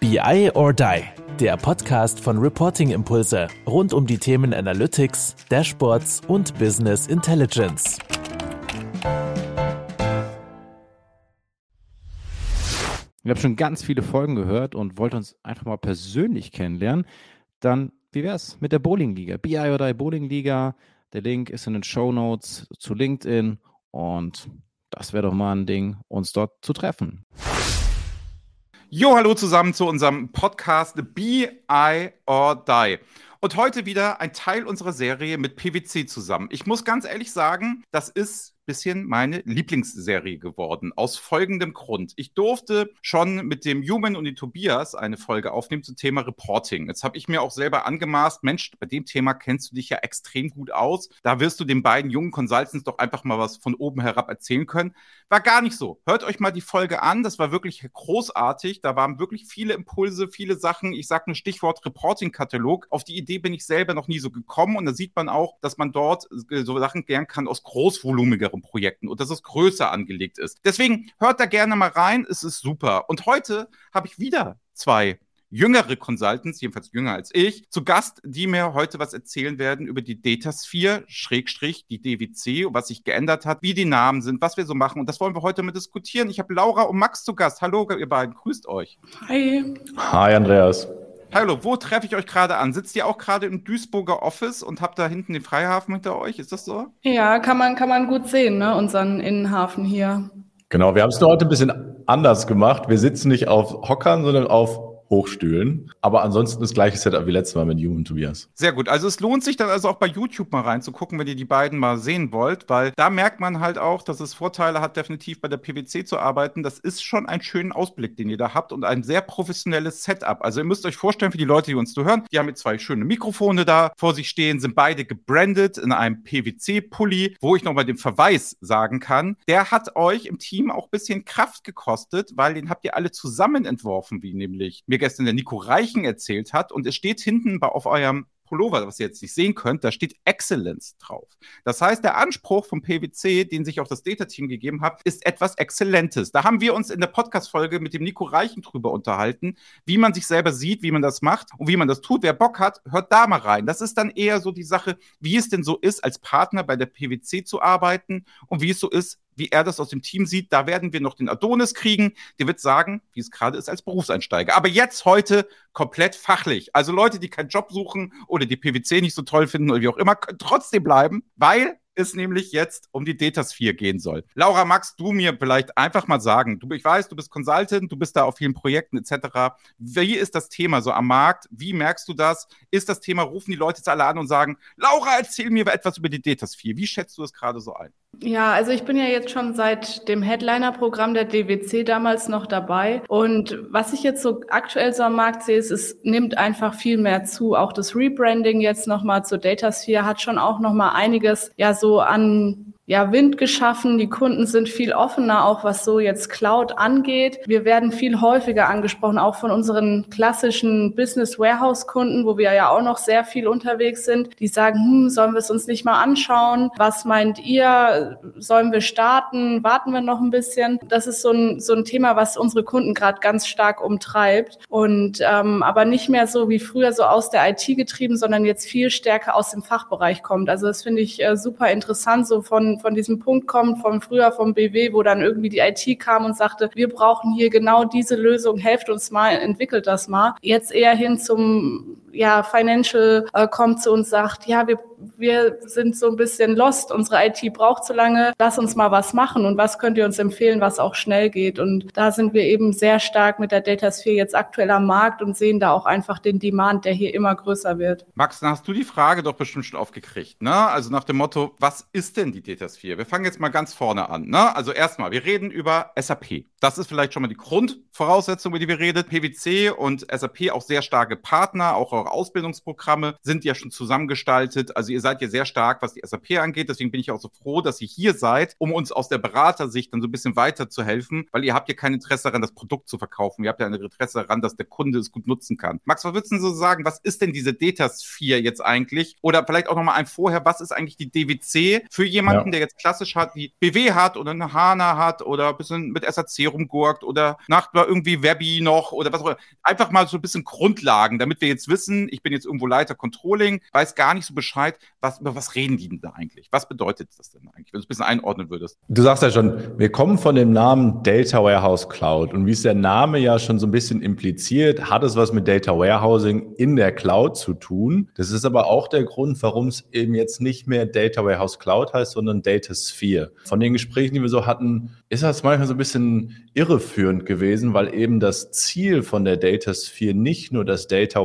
BI or Die, der Podcast von Reporting Impulse rund um die Themen Analytics, Dashboards und Business Intelligence. Ich habe schon ganz viele Folgen gehört und wollte uns einfach mal persönlich kennenlernen. Dann, wie wäre es mit der Bowling-Liga? BI or Die Bowling-Liga. Der Link ist in den Show Notes zu LinkedIn und das wäre doch mal ein Ding, uns dort zu treffen. Jo, hallo zusammen zu unserem Podcast Be I or Die. Und heute wieder ein Teil unserer Serie mit PwC zusammen. Ich muss ganz ehrlich sagen, das ist bisschen meine Lieblingsserie geworden. Aus folgendem Grund. Ich durfte schon mit dem Human und dem Tobias eine Folge aufnehmen zum Thema Reporting. Jetzt habe ich mir auch selber angemaßt, Mensch, bei dem Thema kennst du dich ja extrem gut aus. Da wirst du den beiden jungen Consultants doch einfach mal was von oben herab erzählen können. War gar nicht so. Hört euch mal die Folge an. Das war wirklich großartig. Da waren wirklich viele Impulse, viele Sachen. Ich sage ein Stichwort Reporting-Katalog. Auf die Idee bin ich selber noch nie so gekommen. Und da sieht man auch, dass man dort so Sachen lernen kann aus großvolumigeren anderen Projekten und dass es größer angelegt ist. Deswegen hört da gerne mal rein, es ist super. Und heute habe ich wieder zwei jüngere Consultants, jedenfalls jünger als ich, zu Gast, die mir heute was erzählen werden über die Datasphere, Schrägstrich, die DWC, was sich geändert hat, wie die Namen sind, was wir so machen. Und das wollen wir heute mal diskutieren. Ich habe Laura und Max zu Gast. Hallo, ihr beiden, grüßt euch. Hi. Hi, Andreas. Hallo, wo treffe ich euch gerade an? Sitzt ihr auch gerade im Duisburger Office und habt da hinten den Freihafen hinter euch? Ist das so? Ja, kann man, kann man gut sehen, ne? unseren Innenhafen hier. Genau, wir haben es nur heute ein bisschen anders gemacht. Wir sitzen nicht auf Hockern, sondern auf Hochstühlen. Aber ansonsten das gleiche Setup wie letztes Mal mit und Tobias. Sehr gut. Also es lohnt sich dann also auch bei YouTube mal reinzugucken, wenn ihr die beiden mal sehen wollt, weil da merkt man halt auch, dass es Vorteile hat, definitiv bei der PwC zu arbeiten. Das ist schon ein schöner Ausblick, den ihr da habt und ein sehr professionelles Setup. Also ihr müsst euch vorstellen, für die Leute, die uns zuhören, die haben jetzt zwei schöne Mikrofone da vor sich stehen, sind beide gebrandet in einem PwC-Pulli, wo ich nochmal den Verweis sagen kann. Der hat euch im Team auch ein bisschen Kraft gekostet, weil den habt ihr alle zusammen entworfen, wie nämlich mir gestern der Nico Reichen erzählt hat. Und es steht hinten auf eurem Pullover, was ihr jetzt nicht sehen könnt, da steht Excellence drauf. Das heißt, der Anspruch vom PwC, den sich auch das Data-Team gegeben hat, ist etwas Exzellentes. Da haben wir uns in der Podcast-Folge mit dem Nico Reichen drüber unterhalten, wie man sich selber sieht, wie man das macht und wie man das tut. Wer Bock hat, hört da mal rein. Das ist dann eher so die Sache, wie es denn so ist, als Partner bei der PwC zu arbeiten und wie es so ist, wie er das aus dem Team sieht. Da werden wir noch den Adonis kriegen. Der wird sagen, wie es gerade ist als Berufseinsteiger. Aber jetzt heute komplett fachlich. Also Leute, die keinen Job suchen oder die PwC nicht so toll finden oder wie auch immer, können trotzdem bleiben, weil es nämlich jetzt um die Datasphere gehen soll. Laura, magst du mir vielleicht einfach mal sagen, du, ich weiß, du bist Consultant, du bist da auf vielen Projekten etc. Wie ist das Thema so am Markt? Wie merkst du das? Ist das Thema, rufen die Leute jetzt alle an und sagen, Laura, erzähl mir etwas über die Datasphere. Wie schätzt du es gerade so ein? Ja, also ich bin ja jetzt schon seit dem Headliner-Programm der DWC damals noch dabei. Und was ich jetzt so aktuell so am Markt sehe, ist, es nimmt einfach viel mehr zu. Auch das Rebranding jetzt nochmal zur Datasphere hat schon auch nochmal einiges ja so an ja, Wind geschaffen. Die Kunden sind viel offener, auch was so jetzt Cloud angeht. Wir werden viel häufiger angesprochen, auch von unseren klassischen Business Warehouse Kunden, wo wir ja auch noch sehr viel unterwegs sind. Die sagen, hm, sollen wir es uns nicht mal anschauen? Was meint ihr? Sollen wir starten? Warten wir noch ein bisschen? Das ist so ein, so ein Thema, was unsere Kunden gerade ganz stark umtreibt. Und ähm, aber nicht mehr so wie früher so aus der IT getrieben, sondern jetzt viel stärker aus dem Fachbereich kommt. Also das finde ich äh, super interessant, so von von diesem Punkt kommt, vom früher vom BW, wo dann irgendwie die IT kam und sagte, wir brauchen hier genau diese Lösung, helft uns mal, entwickelt das mal. Jetzt eher hin zum ja, Financial äh, kommt zu uns, sagt, ja, wir, wir sind so ein bisschen lost, unsere IT braucht zu lange, lass uns mal was machen und was könnt ihr uns empfehlen, was auch schnell geht. Und da sind wir eben sehr stark mit der Datasphere jetzt aktuell am Markt und sehen da auch einfach den Demand, der hier immer größer wird. Max, dann hast du die Frage doch bestimmt schon aufgekriegt, ne? Also nach dem Motto, was ist denn die Datasphere? Wir fangen jetzt mal ganz vorne an, ne? Also erstmal, wir reden über SAP. Das ist vielleicht schon mal die Grundvoraussetzung, über die wir reden. PwC und SAP auch sehr starke Partner, auch eure Ausbildungsprogramme sind ja schon zusammengestaltet. Also ihr seid ja sehr stark, was die SAP angeht. Deswegen bin ich auch so froh, dass ihr hier seid, um uns aus der Beratersicht dann so ein bisschen weiter zu helfen, weil ihr habt ja kein Interesse daran, das Produkt zu verkaufen. Ihr habt ja ein Interesse daran, dass der Kunde es gut nutzen kann. Max, was würdest du so sagen? Was ist denn diese Datasphere jetzt eigentlich? Oder vielleicht auch nochmal ein vorher, was ist eigentlich die DWC für jemanden, ja. der jetzt klassisch hat, die BW hat oder eine HANA hat oder ein bisschen mit SAC rumgurkt oder nach irgendwie Webby noch oder was auch immer. Einfach mal so ein bisschen Grundlagen, damit wir jetzt wissen, ich bin jetzt irgendwo Leiter Controlling, weiß gar nicht so Bescheid, was, über was reden die denn da eigentlich? Was bedeutet das denn eigentlich, wenn du es ein bisschen einordnen würdest? Du sagst ja schon, wir kommen von dem Namen Data Warehouse Cloud und wie es der Name ja schon so ein bisschen impliziert, hat es was mit Data Warehousing in der Cloud zu tun. Das ist aber auch der Grund, warum es eben jetzt nicht mehr Data Warehouse Cloud heißt, sondern Data Sphere. Von den Gesprächen, die wir so hatten, ist das manchmal so ein bisschen irreführend gewesen, weil eben das Ziel von der Data Sphere nicht nur das Data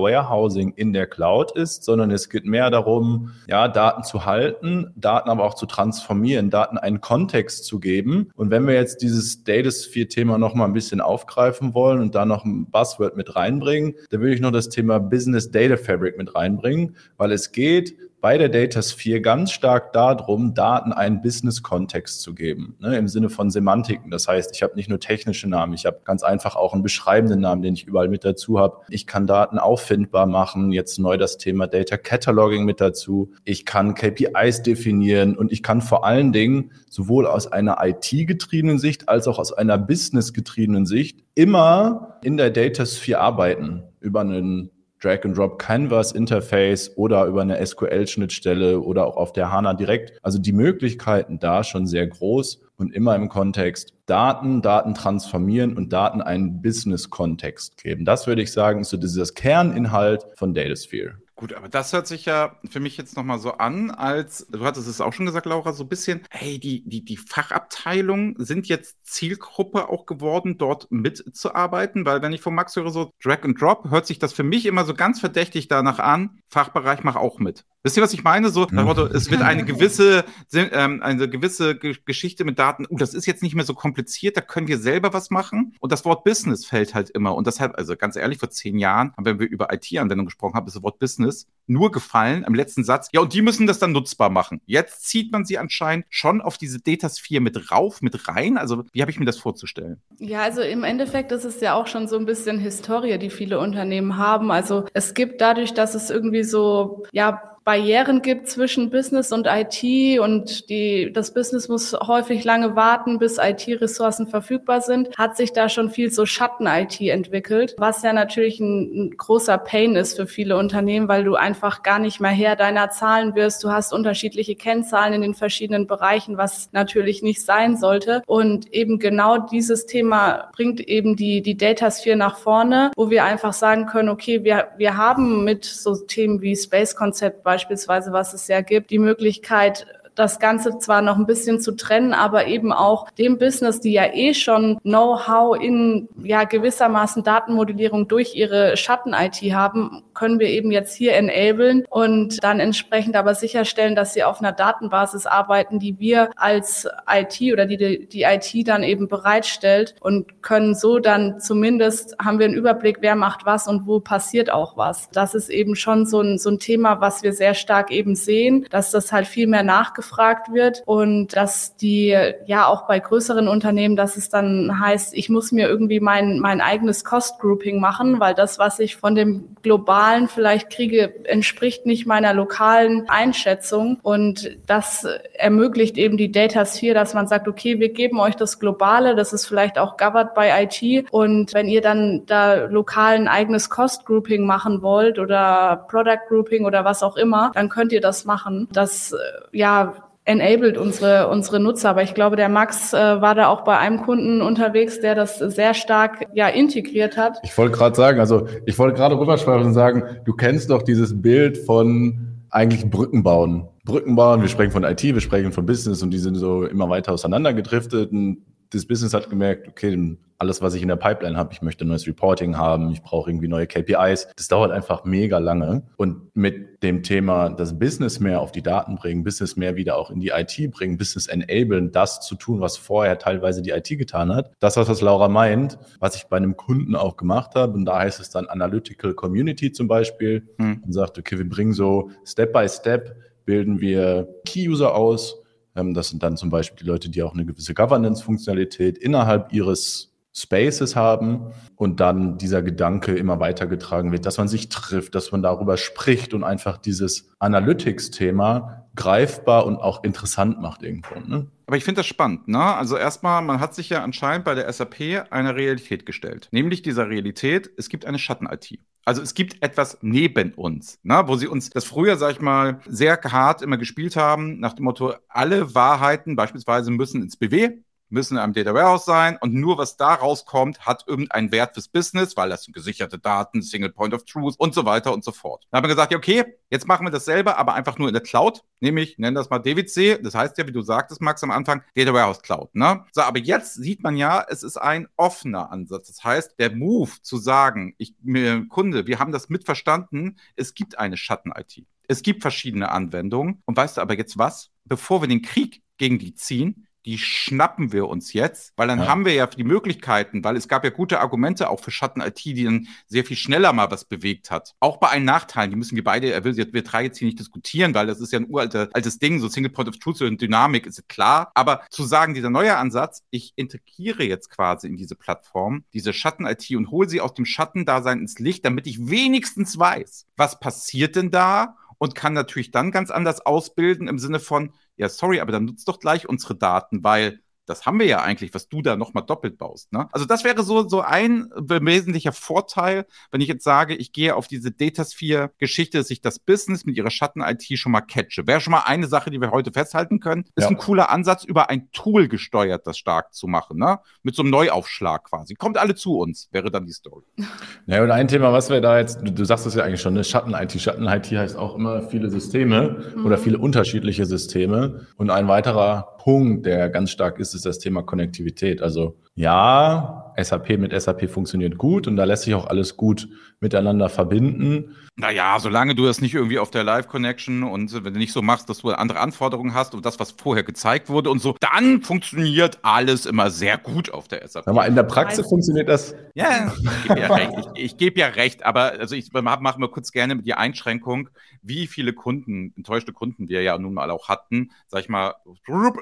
Warehousing in der Cloud ist, sondern es geht mehr darum, ja, Daten zu halten, Daten aber auch zu transformieren, Daten einen Kontext zu geben. Und wenn wir jetzt dieses Data Sphere Thema noch mal ein bisschen aufgreifen wollen und da noch ein Buzzword mit reinbringen, dann würde ich noch das Thema Business Data Fabric mit reinbringen, weil es geht bei der Data Sphere ganz stark darum, Daten einen Business-Kontext zu geben, ne, im Sinne von Semantiken. Das heißt, ich habe nicht nur technische Namen, ich habe ganz einfach auch einen beschreibenden Namen, den ich überall mit dazu habe. Ich kann Daten auffindbar machen, jetzt neu das Thema Data Cataloging mit dazu. Ich kann KPIs definieren und ich kann vor allen Dingen sowohl aus einer IT-getriebenen Sicht als auch aus einer Business-getriebenen Sicht immer in der Data Sphere arbeiten über einen Drag-and-Drop Canvas Interface oder über eine SQL-Schnittstelle oder auch auf der HANA direkt. Also die Möglichkeiten da schon sehr groß und immer im Kontext Daten, Daten transformieren und Daten einen Business-Kontext geben. Das würde ich sagen, ist so dieses Kerninhalt von Datasphere. Gut, aber das hört sich ja für mich jetzt nochmal so an, als, du hattest es auch schon gesagt, Laura, so ein bisschen, hey, die, die, die Fachabteilungen sind jetzt Zielgruppe auch geworden, dort mitzuarbeiten, weil wenn ich von Max höre, so Drag and Drop, hört sich das für mich immer so ganz verdächtig danach an, Fachbereich mach auch mit. Wisst ihr, was ich meine? So, mhm. Motto, es wird eine gewisse, ähm, eine gewisse Geschichte mit Daten. Uh, das ist jetzt nicht mehr so kompliziert, da können wir selber was machen. Und das Wort Business fällt halt immer. Und deshalb, also ganz ehrlich, vor zehn Jahren, wenn wir über IT-Anwendungen gesprochen haben, ist das Wort Business nur gefallen am letzten Satz. Ja, und die müssen das dann nutzbar machen. Jetzt zieht man sie anscheinend schon auf diese Datasphere mit rauf, mit rein. Also, wie habe ich mir das vorzustellen? Ja, also im Endeffekt ist es ja auch schon so ein bisschen Historie, die viele Unternehmen haben. Also es gibt dadurch, dass es irgendwie so, ja, Barrieren gibt zwischen Business und IT und die, das Business muss häufig lange warten, bis IT-Ressourcen verfügbar sind, hat sich da schon viel so Schatten-IT entwickelt, was ja natürlich ein, ein, großer Pain ist für viele Unternehmen, weil du einfach gar nicht mehr Herr deiner Zahlen wirst. Du hast unterschiedliche Kennzahlen in den verschiedenen Bereichen, was natürlich nicht sein sollte. Und eben genau dieses Thema bringt eben die, die Datasphere nach vorne, wo wir einfach sagen können, okay, wir, wir haben mit so Themen wie Space Concept beispielsweise, was es ja gibt, die Möglichkeit, das Ganze zwar noch ein bisschen zu trennen, aber eben auch dem Business, die ja eh schon Know-how in ja gewissermaßen Datenmodellierung durch ihre Schatten-IT haben, können wir eben jetzt hier enablen und dann entsprechend aber sicherstellen, dass sie auf einer Datenbasis arbeiten, die wir als IT oder die die IT dann eben bereitstellt und können so dann zumindest haben wir einen Überblick, wer macht was und wo passiert auch was. Das ist eben schon so ein, so ein Thema, was wir sehr stark eben sehen, dass das halt viel mehr nachgefragt nachgefragt wird und dass die ja auch bei größeren Unternehmen, dass es dann heißt, ich muss mir irgendwie mein, mein eigenes Cost Grouping machen, weil das, was ich von dem globalen vielleicht kriege, entspricht nicht meiner lokalen Einschätzung und das ermöglicht eben die Data Sphere, dass man sagt, okay, wir geben euch das Globale, das ist vielleicht auch governed by IT und wenn ihr dann da lokal ein eigenes Cost Grouping machen wollt oder Product Grouping oder was auch immer, dann könnt ihr das machen. Das ja enabled unsere, unsere Nutzer. Aber ich glaube, der Max äh, war da auch bei einem Kunden unterwegs, der das sehr stark ja integriert hat. Ich wollte gerade sagen, also ich wollte gerade rüberschreiben und sagen, du kennst doch dieses Bild von eigentlich Brücken bauen. Brücken bauen, wir sprechen von IT, wir sprechen von Business und die sind so immer weiter auseinandergedriftet. Und das Business hat gemerkt, okay, alles, was ich in der Pipeline habe, ich möchte neues Reporting haben, ich brauche irgendwie neue KPIs. Das dauert einfach mega lange. Und mit dem Thema das Business mehr auf die Daten bringen, Business mehr wieder auch in die IT bringen, Business enablen, das zu tun, was vorher teilweise die IT getan hat. Das, was Laura meint, was ich bei einem Kunden auch gemacht habe. Und da heißt es dann Analytical Community zum Beispiel hm. und sagt, okay, wir bringen so Step by Step bilden wir Key-User aus. Ähm, das sind dann zum Beispiel die Leute, die auch eine gewisse Governance-Funktionalität innerhalb ihres Spaces haben und dann dieser Gedanke immer weitergetragen wird, dass man sich trifft, dass man darüber spricht und einfach dieses Analytics-Thema greifbar und auch interessant macht irgendwo. Ne? Aber ich finde das spannend, ne? Also erstmal, man hat sich ja anscheinend bei der SAP eine Realität gestellt. Nämlich dieser Realität, es gibt eine Schatten-IT. Also es gibt etwas neben uns, ne? wo sie uns das früher, sag ich mal, sehr hart immer gespielt haben, nach dem Motto, alle Wahrheiten beispielsweise müssen ins BW, müssen am Data Warehouse sein und nur was da rauskommt, hat irgendeinen Wert fürs Business, weil das sind gesicherte Daten, Single Point of Truth und so weiter und so fort. Dann haben wir gesagt, ja, okay, jetzt machen wir das selber, aber einfach nur in der Cloud, nämlich, nennen das mal DWC, das heißt ja, wie du sagtest, Max, am Anfang, Data Warehouse Cloud, ne? So, aber jetzt sieht man ja, es ist ein offener Ansatz. Das heißt, der Move zu sagen, ich, mir, Kunde, wir haben das mitverstanden, es gibt eine Schatten-IT. Es gibt verschiedene Anwendungen. Und weißt du aber jetzt was? Bevor wir den Krieg gegen die ziehen, die schnappen wir uns jetzt, weil dann ja. haben wir ja die Möglichkeiten, weil es gab ja gute Argumente auch für Schatten-IT, die dann sehr viel schneller mal was bewegt hat. Auch bei allen Nachteilen, die müssen wir beide, er will, wir drei jetzt hier nicht diskutieren, weil das ist ja ein uraltes altes Ding, so Single Point of Truth und Dynamik ist klar. Aber zu sagen, dieser neue Ansatz, ich integriere jetzt quasi in diese Plattform diese Schatten-IT und hole sie aus dem Schattendasein ins Licht, damit ich wenigstens weiß, was passiert denn da und kann natürlich dann ganz anders ausbilden im Sinne von, ja, sorry, aber dann nutzt doch gleich unsere Daten, weil das haben wir ja eigentlich, was du da nochmal doppelt baust. Ne? Also das wäre so, so ein wesentlicher Vorteil, wenn ich jetzt sage, ich gehe auf diese Datasphere-Geschichte, dass ich das Business mit ihrer Schatten-IT schon mal catche. Wäre schon mal eine Sache, die wir heute festhalten können. Ist ja. ein cooler Ansatz, über ein Tool gesteuert, das stark zu machen. Ne? Mit so einem Neuaufschlag quasi. Kommt alle zu uns, wäre dann die Story. Ja, und ein Thema, was wir da jetzt, du, du sagst es ja eigentlich schon, ne? Schatten-IT. Schatten-IT heißt auch immer viele Systeme mhm. oder viele unterschiedliche Systeme. Und ein weiterer Punkt, der ganz stark ist, ist das Thema Konnektivität. Also ja, SAP mit SAP funktioniert gut und da lässt sich auch alles gut miteinander verbinden. Naja, solange du das nicht irgendwie auf der Live-Connection und wenn du nicht so machst, dass du andere Anforderungen hast und das, was vorher gezeigt wurde und so, dann funktioniert alles immer sehr gut auf der SAP. Aber in der Praxis funktioniert das. Ja, ich gebe ja recht. Ich, ich gebe ja recht, aber also ich mache mal kurz gerne die Einschränkung, wie viele Kunden, enttäuschte Kunden wir ja nun mal auch hatten, sag ich mal,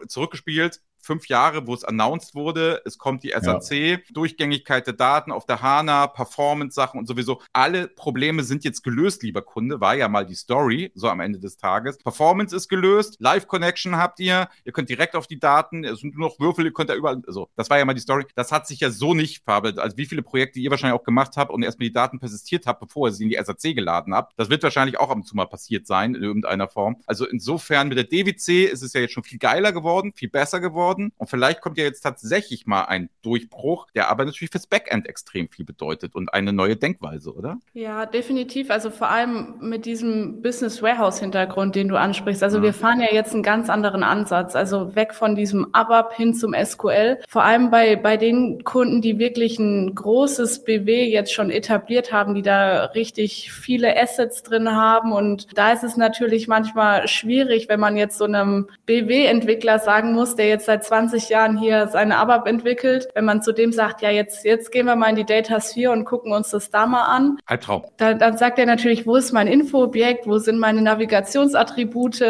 zurückgespielt, fünf Jahre, wo es announced wurde, es kommt die SAC, ja. Durchgängigkeit der Daten auf der HANA, Performance-Sachen und sowieso. Alle Probleme sind jetzt gelöst, lieber Kunde, war ja mal die Story, so am Ende des Tages. Performance ist gelöst, Live-Connection habt ihr, ihr könnt direkt auf die Daten, es sind nur noch Würfel, ihr könnt da überall, so, das war ja mal die Story. Das hat sich ja so nicht verarbeitet. Also wie viele Projekte ihr wahrscheinlich auch gemacht habt und erstmal die Daten persistiert habt, bevor ihr sie in die SAC geladen habt. Das wird wahrscheinlich auch ab und zu mal passiert sein, in irgendeiner Form. Also insofern mit der DWC ist es ja jetzt schon viel geiler geworden, viel besser geworden geworden. Und vielleicht kommt ja jetzt tatsächlich mal ein Durchbruch, der aber natürlich fürs Backend extrem viel bedeutet und eine neue Denkweise, oder? Ja, definitiv. Also vor allem mit diesem Business Warehouse Hintergrund, den du ansprichst. Also ja. wir fahren ja jetzt einen ganz anderen Ansatz. Also weg von diesem ABAP hin zum SQL. Vor allem bei, bei den Kunden, die wirklich ein großes BW jetzt schon etabliert haben, die da richtig viele Assets drin haben. Und da ist es natürlich manchmal schwierig, wenn man jetzt so einem BW-Entwickler sagen muss, der jetzt seit 20 Jahren hier seine ABAP entwickelt, wenn man zu dem sagt, ja, jetzt, jetzt gehen wir mal in die Data Sphere und gucken uns das da mal an. Albtraum. Dann, dann sagt er natürlich, wo ist mein Infoobjekt, wo sind meine Navigationsattribute,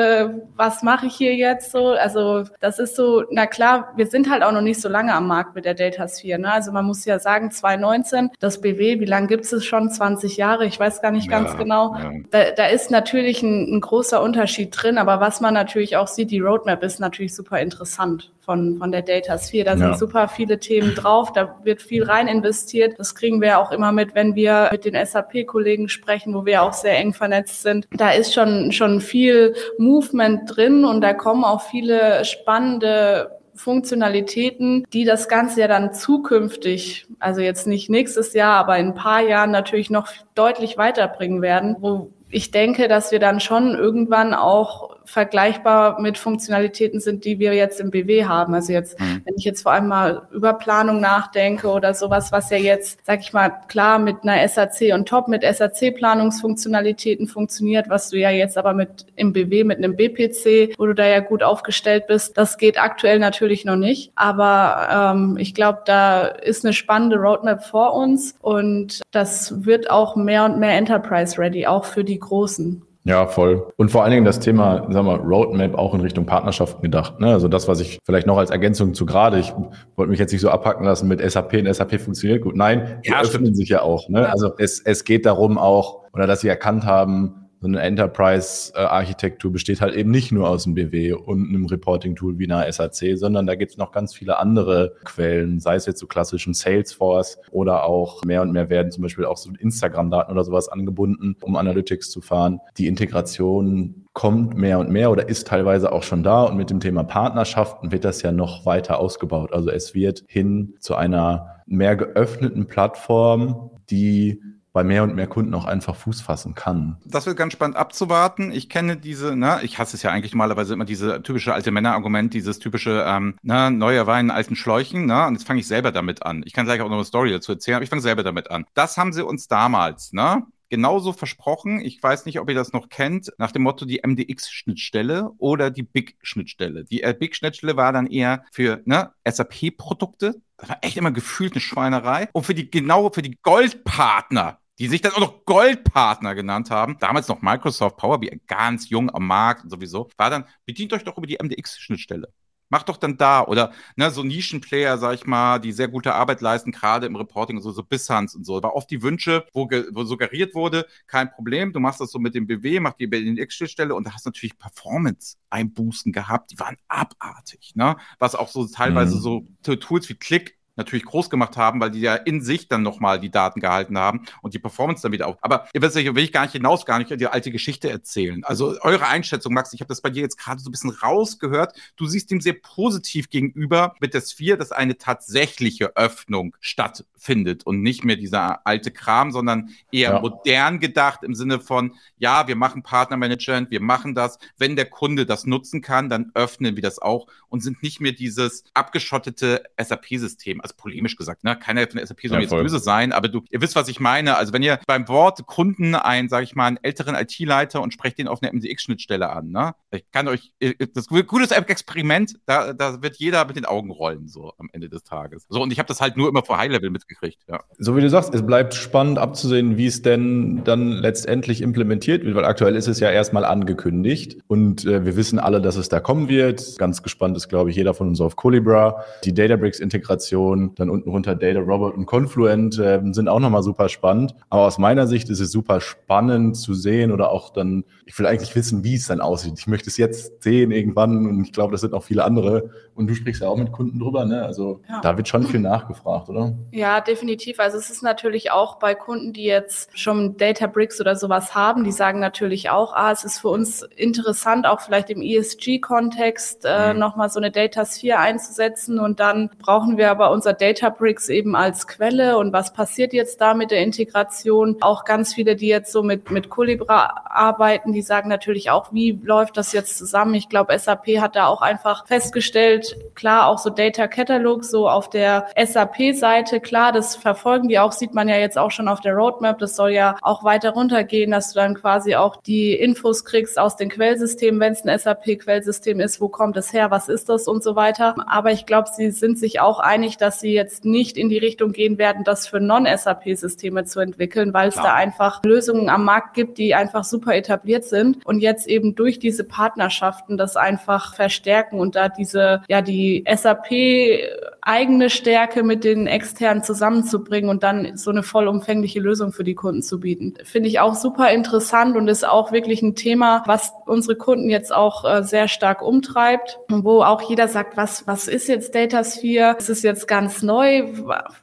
was mache ich hier jetzt so? Also das ist so, na klar, wir sind halt auch noch nicht so lange am Markt mit der Data Sphere. Ne? Also man muss ja sagen, 2019, das BW, wie lange gibt es schon? 20 Jahre, ich weiß gar nicht ja, ganz genau. Ja. Da, da ist natürlich ein, ein großer Unterschied drin, aber was man natürlich auch sieht, die Roadmap ist natürlich super interessant von, von der Data Sphere. Da ja. sind super viele Themen drauf, da wird viel rein investiert. Das kriegen wir auch immer mit, wenn wir mit den SAP-Kollegen sprechen, wo wir auch sehr eng vernetzt sind. Da ist schon, schon viel Movement drin und da kommen auch viele spannende Funktionalitäten, die das Ganze ja dann zukünftig, also jetzt nicht nächstes Jahr, aber in ein paar Jahren natürlich noch deutlich weiterbringen werden, wo ich denke, dass wir dann schon irgendwann auch vergleichbar mit Funktionalitäten sind, die wir jetzt im BW haben. Also jetzt, mhm. wenn ich jetzt vor allem mal über Planung nachdenke oder sowas, was ja jetzt, sag ich mal, klar mit einer SAC und Top mit SAC-Planungsfunktionalitäten funktioniert, was du ja jetzt aber mit im BW mit einem BPC, wo du da ja gut aufgestellt bist, das geht aktuell natürlich noch nicht. Aber ähm, ich glaube, da ist eine spannende Roadmap vor uns und das wird auch mehr und mehr Enterprise-ready, auch für die Großen. Ja, voll. Und vor allen Dingen das Thema, sagen wir, Roadmap auch in Richtung Partnerschaften gedacht. Ne? Also das, was ich vielleicht noch als Ergänzung zu gerade, ich wollte mich jetzt nicht so abhacken lassen mit SAP und SAP funktioniert gut. Nein, die ja, öffnen stimmt. sich ja auch. Ne? Also es, es geht darum auch, oder dass sie erkannt haben, so eine Enterprise-Architektur besteht halt eben nicht nur aus einem BW und einem Reporting-Tool wie einer SAC, sondern da gibt es noch ganz viele andere Quellen, sei es jetzt so klassischen Salesforce oder auch mehr und mehr werden zum Beispiel auch so Instagram-Daten oder sowas angebunden, um Analytics zu fahren. Die Integration kommt mehr und mehr oder ist teilweise auch schon da und mit dem Thema Partnerschaften wird das ja noch weiter ausgebaut. Also es wird hin zu einer mehr geöffneten Plattform, die bei mehr und mehr Kunden auch einfach Fuß fassen kann. Das wird ganz spannend abzuwarten. Ich kenne diese, ne, ich hasse es ja eigentlich normalerweise immer diese typische alte Männer-Argument, dieses typische, ähm, ne, neuer Wein in alten Schläuchen, ne, und jetzt fange ich selber damit an. Ich kann gleich auch noch eine Story dazu erzählen, aber ich fange selber damit an. Das haben sie uns damals, ne, genauso versprochen. Ich weiß nicht, ob ihr das noch kennt, nach dem Motto die MDX-Schnittstelle oder die Big-Schnittstelle. Die äh, Big-Schnittstelle war dann eher für ne, SAP-Produkte. Das war echt immer gefühlt eine Schweinerei. Und für die genau für die Goldpartner, die sich dann auch noch Goldpartner genannt haben, damals noch Microsoft Power BI, ganz jung am Markt und sowieso, war dann, bedient euch doch über die MDX-Schnittstelle. Macht doch dann da oder ne, so Nischenplayer, sag ich mal, die sehr gute Arbeit leisten, gerade im Reporting und so, so Bissans und so. War oft die Wünsche, wo, wo suggeriert wurde, kein Problem, du machst das so mit dem BW, mach die MDX-Schnittstelle und da hast natürlich Performance-Einbußen gehabt, die waren abartig, ne? Was auch so teilweise mhm. so Tools wie Click natürlich groß gemacht haben, weil die ja in sich dann nochmal die Daten gehalten haben und die Performance dann wieder auf. Aber ihr wisst ja, will ich gar nicht hinaus, gar nicht die alte Geschichte erzählen. Also eure Einschätzung, Max, ich habe das bei dir jetzt gerade so ein bisschen rausgehört. Du siehst ihm sehr positiv gegenüber mit der Sphere, dass eine tatsächliche Öffnung stattfindet und nicht mehr dieser alte Kram, sondern eher ja. modern gedacht im Sinne von, ja, wir machen Partnermanagement, wir machen das. Wenn der Kunde das nutzen kann, dann öffnen wir das auch und sind nicht mehr dieses abgeschottete SAP-System also polemisch gesagt, ne? Keiner von der SAP soll ja, jetzt böse sein, aber du, ihr wisst, was ich meine. Also wenn ihr beim Wort Kunden einen, sage ich mal, einen älteren IT-Leiter und sprecht den auf eine MDX-Schnittstelle an, ne? Ich kann euch, das gutes Experiment, da, da wird jeder mit den Augen rollen, so am Ende des Tages. So, und ich habe das halt nur immer vor High-Level mitgekriegt, ja. So wie du sagst, es bleibt spannend abzusehen, wie es denn dann letztendlich implementiert wird, weil aktuell ist es ja erstmal angekündigt und äh, wir wissen alle, dass es da kommen wird. Ganz gespannt ist, glaube ich, jeder von uns auf Colibra. Die Databricks-Integration Integration, dann unten runter Data Robot und Confluent äh, sind auch nochmal super spannend. Aber aus meiner Sicht ist es super spannend zu sehen oder auch dann, ich will eigentlich wissen, wie es dann aussieht. Ich möchte es jetzt sehen irgendwann und ich glaube, das sind auch viele andere. Und du sprichst ja auch mit Kunden drüber, ne? Also ja. da wird schon viel nachgefragt, oder? Ja, definitiv. Also es ist natürlich auch bei Kunden, die jetzt schon Databricks oder sowas haben, die sagen natürlich auch, ah, es ist für uns interessant, auch vielleicht im ESG-Kontext äh, mhm. nochmal so eine Data Sphere einzusetzen. Und dann brauchen wir aber uns unser Databricks eben als Quelle und was passiert jetzt da mit der Integration. Auch ganz viele, die jetzt so mit, mit Colibra arbeiten, die sagen natürlich auch, wie läuft das jetzt zusammen? Ich glaube, SAP hat da auch einfach festgestellt, klar, auch so Data Catalog, so auf der SAP-Seite, klar, das verfolgen die auch, sieht man ja jetzt auch schon auf der Roadmap, das soll ja auch weiter runtergehen, dass du dann quasi auch die Infos kriegst aus den Quellsystemen, wenn es ein SAP-Quellsystem ist, wo kommt es her, was ist das und so weiter. Aber ich glaube, sie sind sich auch einig, dass sie jetzt nicht in die Richtung gehen werden, das für Non-SAP-Systeme zu entwickeln, weil es da einfach Lösungen am Markt gibt, die einfach super etabliert sind und jetzt eben durch diese Partnerschaften das einfach verstärken und da diese, ja, die SAP eigene Stärke mit den externen zusammenzubringen und dann so eine vollumfängliche Lösung für die Kunden zu bieten. Finde ich auch super interessant und ist auch wirklich ein Thema, was unsere Kunden jetzt auch äh, sehr stark umtreibt, wo auch jeder sagt, was, was ist jetzt Datasphere? Ist es jetzt ganz neu?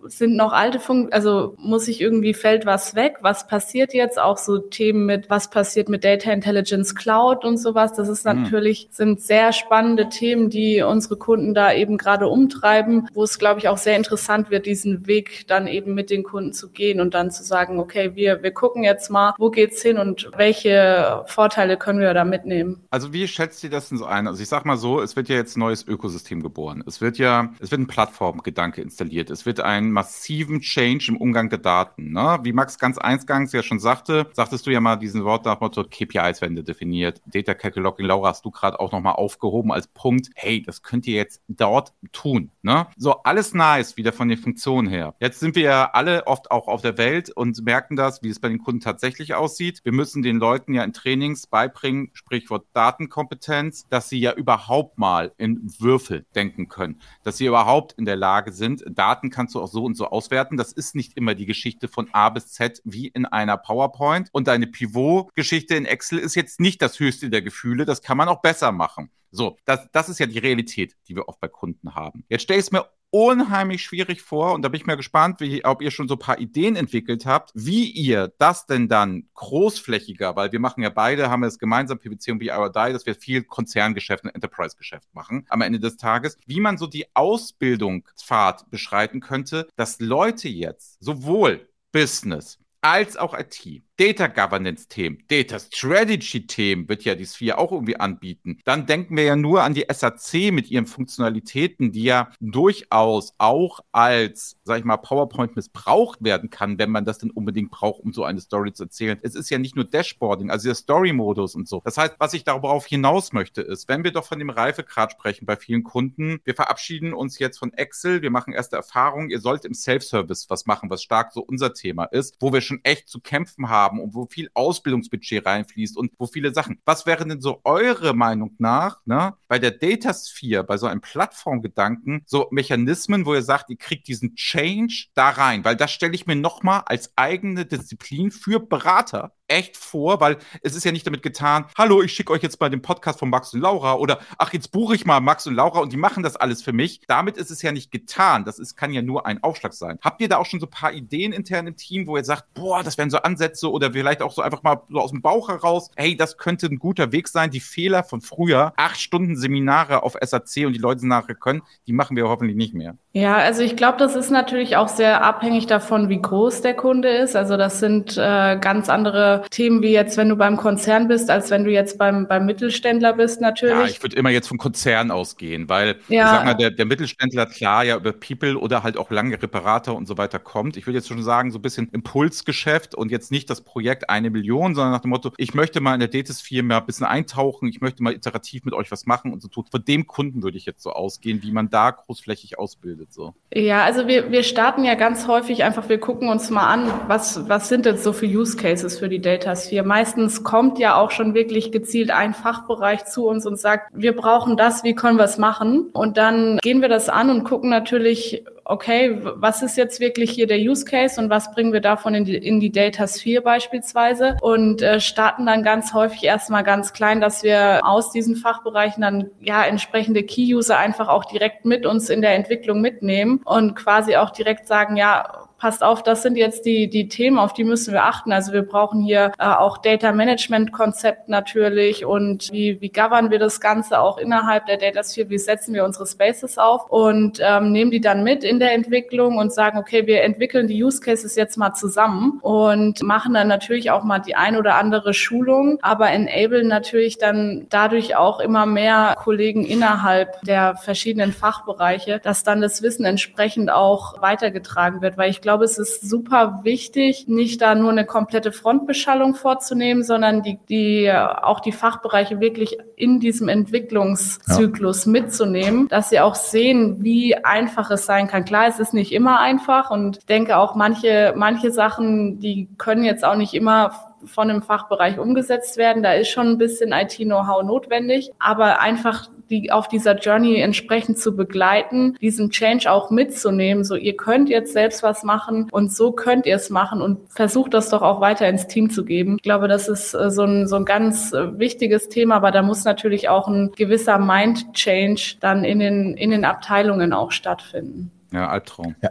Sind noch alte Funktionen? Also muss ich irgendwie, fällt was weg? Was passiert jetzt? Auch so Themen mit, was passiert mit Data Intelligence Cloud und sowas. Das ist mhm. natürlich, sind sehr spannende Themen, die unsere Kunden da eben gerade umtreiben, wo es, glaube ich, auch sehr interessant wird, diesen Weg dann eben mit den Kunden zu gehen und dann zu sagen, okay, wir, wir gucken jetzt mal, wo geht's hin und welche Vorteile können wir da mitnehmen? Also wie schätzt ihr das denn so ein? Also ich sag mal so, es wird ja jetzt ein neues Ökosystem geboren. Es wird ja, es wird ein Plattformgedanke Gedanke installiert. Es wird einen massiven Change im Umgang der Daten. Ne? Wie Max ganz eingangs ja schon sagte, sagtest du ja mal diesen Wort nach Motto KPIs werden definiert. Data Cataloging, Laura, hast du gerade auch nochmal aufgehoben als Punkt. Hey, das könnt ihr jetzt dort tun. Ne? So, alles nice wieder von den Funktionen her. Jetzt sind wir ja alle oft auch auf der Welt und merken das, wie es bei den Kunden tatsächlich aussieht. Wir müssen den Leuten ja in Trainings beibringen, Sprichwort Datenkompetenz, dass sie ja überhaupt mal in Würfel denken können, dass sie überhaupt in der Lage sind. Daten kannst du auch so und so auswerten. Das ist nicht immer die Geschichte von A bis Z wie in einer PowerPoint. Und deine Pivot-Geschichte in Excel ist jetzt nicht das höchste der Gefühle. Das kann man auch besser machen. So, das, das ist ja die Realität, die wir oft bei Kunden haben. Jetzt stelle ich es mir unheimlich schwierig vor und da bin ich mal gespannt, wie, ob ihr schon so ein paar Ideen entwickelt habt, wie ihr das denn dann großflächiger, weil wir machen ja beide, haben wir das gemeinsam, PwC und BI dass wir viel Konzerngeschäft und Enterprise-Geschäft machen am Ende des Tages, wie man so die Ausbildungsfahrt beschreiten könnte, dass Leute jetzt sowohl Business als auch IT Data Governance-Themen, Data Strategy-Themen wird ja die Sphere auch irgendwie anbieten. Dann denken wir ja nur an die SAC mit ihren Funktionalitäten, die ja durchaus auch als, sag ich mal, PowerPoint missbraucht werden kann, wenn man das denn unbedingt braucht, um so eine Story zu erzählen. Es ist ja nicht nur Dashboarding, also der Story-Modus und so. Das heißt, was ich darauf hinaus möchte, ist, wenn wir doch von dem Reifegrad sprechen bei vielen Kunden, wir verabschieden uns jetzt von Excel, wir machen erste Erfahrungen, ihr sollt im Self-Service was machen, was stark so unser Thema ist, wo wir schon echt zu kämpfen haben haben und wo viel Ausbildungsbudget reinfließt und wo viele Sachen. Was wären denn so eure Meinung nach ne, bei der Data Sphere, bei so einem Plattformgedanken, so Mechanismen, wo ihr sagt, ihr kriegt diesen Change da rein? Weil das stelle ich mir nochmal als eigene Disziplin für Berater echt vor, weil es ist ja nicht damit getan, hallo, ich schicke euch jetzt mal den Podcast von Max und Laura oder ach, jetzt buche ich mal Max und Laura und die machen das alles für mich. Damit ist es ja nicht getan. Das ist, kann ja nur ein Aufschlag sein. Habt ihr da auch schon so ein paar Ideen intern im Team, wo ihr sagt, boah, das wären so Ansätze oder vielleicht auch so einfach mal so aus dem Bauch heraus, hey, das könnte ein guter Weg sein. Die Fehler von früher, acht Stunden Seminare auf SAC und die Leute nachher können, die machen wir hoffentlich nicht mehr. Ja, also ich glaube, das ist natürlich auch sehr abhängig davon, wie groß der Kunde ist. Also das sind äh, ganz andere Themen wie jetzt, wenn du beim Konzern bist, als wenn du jetzt beim, beim Mittelständler bist natürlich. Ja, ich würde immer jetzt vom Konzern ausgehen, weil ja. ich sag mal, der, der Mittelständler klar ja über People oder halt auch lange Reparator und so weiter kommt. Ich würde jetzt schon sagen, so ein bisschen Impulsgeschäft und jetzt nicht das Projekt eine Million, sondern nach dem Motto, ich möchte mal in der Datis-Firma ein bisschen eintauchen, ich möchte mal iterativ mit euch was machen und so tut. Von dem Kunden würde ich jetzt so ausgehen, wie man da großflächig ausbildet so? Ja, also wir, wir starten ja ganz häufig einfach, wir gucken uns mal an, was, was sind denn so für Use Cases für die Data Sphere? Meistens kommt ja auch schon wirklich gezielt ein Fachbereich zu uns und sagt, wir brauchen das, wie können wir es machen? Und dann gehen wir das an und gucken natürlich, okay, was ist jetzt wirklich hier der Use Case und was bringen wir davon in die, in die Data Sphere beispielsweise und äh, starten dann ganz häufig erstmal ganz klein, dass wir aus diesen Fachbereichen dann ja entsprechende Key User einfach auch direkt mit uns in der Entwicklung mitnehmen und quasi auch direkt sagen, ja, passt auf, das sind jetzt die, die Themen, auf die müssen wir achten. Also wir brauchen hier äh, auch Data Management Konzept natürlich und wie, wie govern wir das Ganze auch innerhalb der Data Sphere, wie setzen wir unsere Spaces auf? Und ähm, nehmen die dann mit in der Entwicklung und sagen, okay, wir entwickeln die Use Cases jetzt mal zusammen und machen dann natürlich auch mal die ein oder andere Schulung, aber enablen natürlich dann dadurch auch immer mehr Kollegen innerhalb der verschiedenen Fachbereiche, dass dann das Wissen entsprechend auch weitergetragen wird, weil ich glaube, glaube, es ist super wichtig, nicht da nur eine komplette Frontbeschallung vorzunehmen, sondern die, die auch die Fachbereiche wirklich in diesem Entwicklungszyklus ja. mitzunehmen, dass sie auch sehen, wie einfach es sein kann. Klar, es ist nicht immer einfach und ich denke auch manche, manche Sachen, die können jetzt auch nicht immer von einem Fachbereich umgesetzt werden. Da ist schon ein bisschen IT-Know-how notwendig, aber einfach die auf dieser Journey entsprechend zu begleiten, diesen Change auch mitzunehmen. So, ihr könnt jetzt selbst was machen und so könnt ihr es machen und versucht das doch auch weiter ins Team zu geben. Ich glaube, das ist äh, so ein, so ein ganz äh, wichtiges Thema, aber da muss natürlich auch ein gewisser Mind-Change dann in den, in den Abteilungen auch stattfinden. Ja, Albtraum. Ja.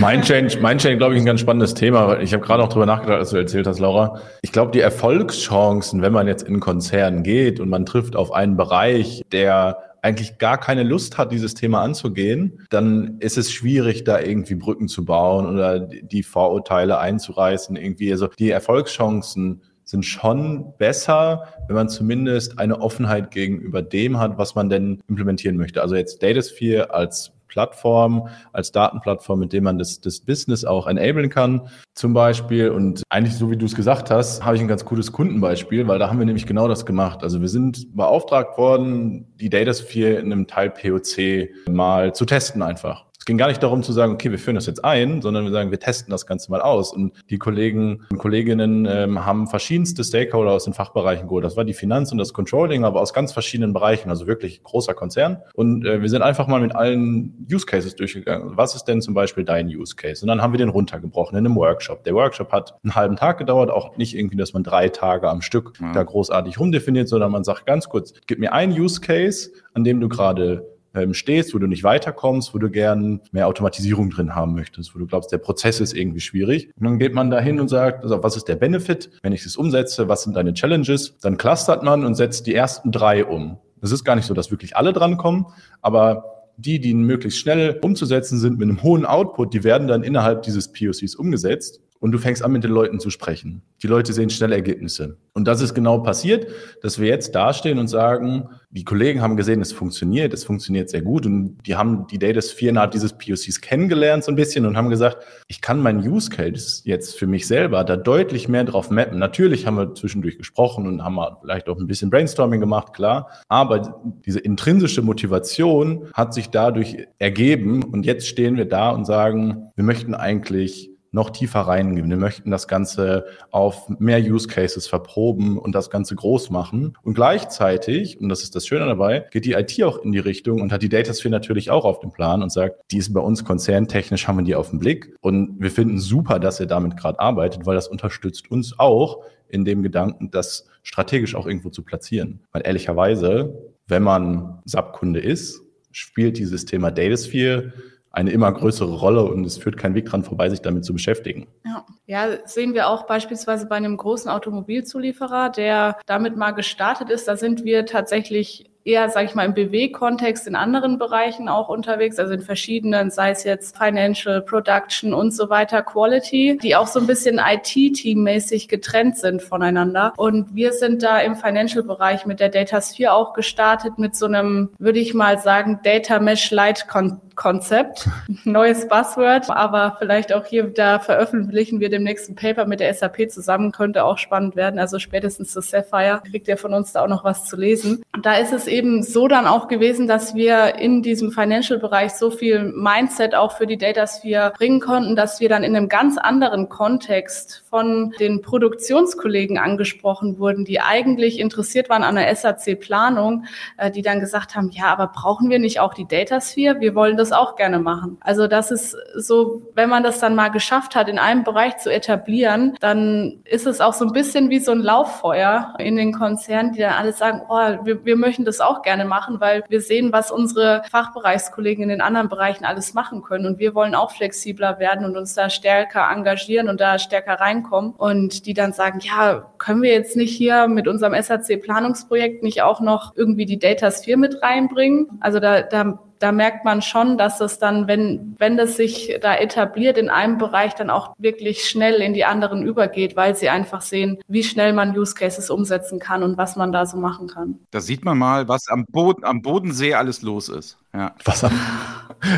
Mind Change, Mind Change, glaube ich, ein ganz spannendes Thema. Ich habe gerade auch drüber nachgedacht, als du erzählt hast, Laura. Ich glaube, die Erfolgschancen, wenn man jetzt in Konzernen geht und man trifft auf einen Bereich, der eigentlich gar keine Lust hat, dieses Thema anzugehen, dann ist es schwierig, da irgendwie Brücken zu bauen oder die Vorurteile einzureißen. Irgendwie, also die Erfolgschancen sind schon besser, wenn man zumindest eine Offenheit gegenüber dem hat, was man denn implementieren möchte. Also jetzt Datasphere als Plattform, als Datenplattform, mit dem man das, das Business auch enablen kann, zum Beispiel. Und eigentlich, so wie du es gesagt hast, habe ich ein ganz cooles Kundenbeispiel, weil da haben wir nämlich genau das gemacht. Also wir sind beauftragt worden, die Datasphere in einem Teil POC mal zu testen einfach. Es ging gar nicht darum zu sagen, okay, wir führen das jetzt ein, sondern wir sagen, wir testen das Ganze mal aus. Und die Kollegen und Kolleginnen ähm, haben verschiedenste Stakeholder aus den Fachbereichen geholt. Das war die Finanz und das Controlling, aber aus ganz verschiedenen Bereichen, also wirklich großer Konzern. Und äh, wir sind einfach mal mit allen Use Cases durchgegangen. Was ist denn zum Beispiel dein Use Case? Und dann haben wir den runtergebrochen in einem Workshop. Der Workshop hat einen halben Tag gedauert, auch nicht irgendwie, dass man drei Tage am Stück ja. da großartig rumdefiniert, sondern man sagt ganz kurz, gib mir einen Use Case, an dem du gerade ähm, stehst, wo du nicht weiterkommst, wo du gern mehr Automatisierung drin haben möchtest, wo du glaubst, der Prozess ist irgendwie schwierig. Und dann geht man da hin und sagt, also was ist der Benefit, wenn ich es umsetze, was sind deine Challenges? Dann clustert man und setzt die ersten drei um. Das ist gar nicht so, dass wirklich alle drankommen, aber die, die möglichst schnell umzusetzen sind mit einem hohen Output, die werden dann innerhalb dieses POCs umgesetzt und du fängst an, mit den Leuten zu sprechen. Die Leute sehen schnelle Ergebnisse. Und das ist genau passiert, dass wir jetzt dastehen und sagen, die Kollegen haben gesehen, es funktioniert, es funktioniert sehr gut und die haben die Data Sphere innerhalb dieses POCs kennengelernt so ein bisschen und haben gesagt, ich kann meinen Use Case jetzt für mich selber da deutlich mehr drauf mappen. Natürlich haben wir zwischendurch gesprochen und haben vielleicht auch ein bisschen Brainstorming gemacht, klar, aber diese intrinsische Motivation hat sich dadurch ergeben und jetzt stehen wir da und sagen, wir möchten eigentlich noch tiefer reingehen. Wir möchten das Ganze auf mehr Use Cases verproben und das Ganze groß machen. Und gleichzeitig, und das ist das Schöne dabei, geht die IT auch in die Richtung und hat die Datasphere natürlich auch auf dem Plan und sagt, die ist bei uns konzerntechnisch, haben wir die auf dem Blick. Und wir finden super, dass ihr damit gerade arbeitet, weil das unterstützt uns auch in dem Gedanken, das strategisch auch irgendwo zu platzieren. Weil ehrlicherweise, wenn man SAP-Kunde ist, spielt dieses Thema Datasphere eine immer größere Rolle und es führt kein Weg dran vorbei, sich damit zu beschäftigen. Ja. ja, sehen wir auch beispielsweise bei einem großen Automobilzulieferer, der damit mal gestartet ist. Da sind wir tatsächlich eher, sage ich mal, im BW-Kontext in anderen Bereichen auch unterwegs, also in verschiedenen, sei es jetzt Financial, Production und so weiter, Quality, die auch so ein bisschen IT-Team-mäßig getrennt sind voneinander. Und wir sind da im Financial-Bereich mit der Data Sphere auch gestartet mit so einem, würde ich mal sagen, Data Mesh Light Konzept. Neues Buzzword, aber vielleicht auch hier, da veröffentlichen wir demnächst ein Paper mit der SAP zusammen, könnte auch spannend werden. Also spätestens zu Sapphire kriegt ihr von uns da auch noch was zu lesen. Da ist es eben so dann auch gewesen, dass wir in diesem Financial-Bereich so viel Mindset auch für die Data Sphere bringen konnten, dass wir dann in einem ganz anderen Kontext von den Produktionskollegen angesprochen wurden, die eigentlich interessiert waren an der SAC-Planung, äh, die dann gesagt haben, ja, aber brauchen wir nicht auch die Data Sphere? Wir wollen das auch gerne machen. Also das ist so, wenn man das dann mal geschafft hat, in einem Bereich zu etablieren, dann ist es auch so ein bisschen wie so ein Lauffeuer in den Konzernen, die dann alle sagen, oh, wir, wir möchten das auch gerne machen, weil wir sehen, was unsere Fachbereichskollegen in den anderen Bereichen alles machen können. Und wir wollen auch flexibler werden und uns da stärker engagieren und da stärker reinkommen. Und die dann sagen, ja, können wir jetzt nicht hier mit unserem SAC-Planungsprojekt nicht auch noch irgendwie die Data Sphere mit reinbringen? Also da, da da merkt man schon, dass es dann, wenn, wenn das sich da etabliert in einem Bereich, dann auch wirklich schnell in die anderen übergeht, weil sie einfach sehen, wie schnell man Use Cases umsetzen kann und was man da so machen kann. Da sieht man mal, was am, Boden, am Bodensee alles los ist. Ja. Was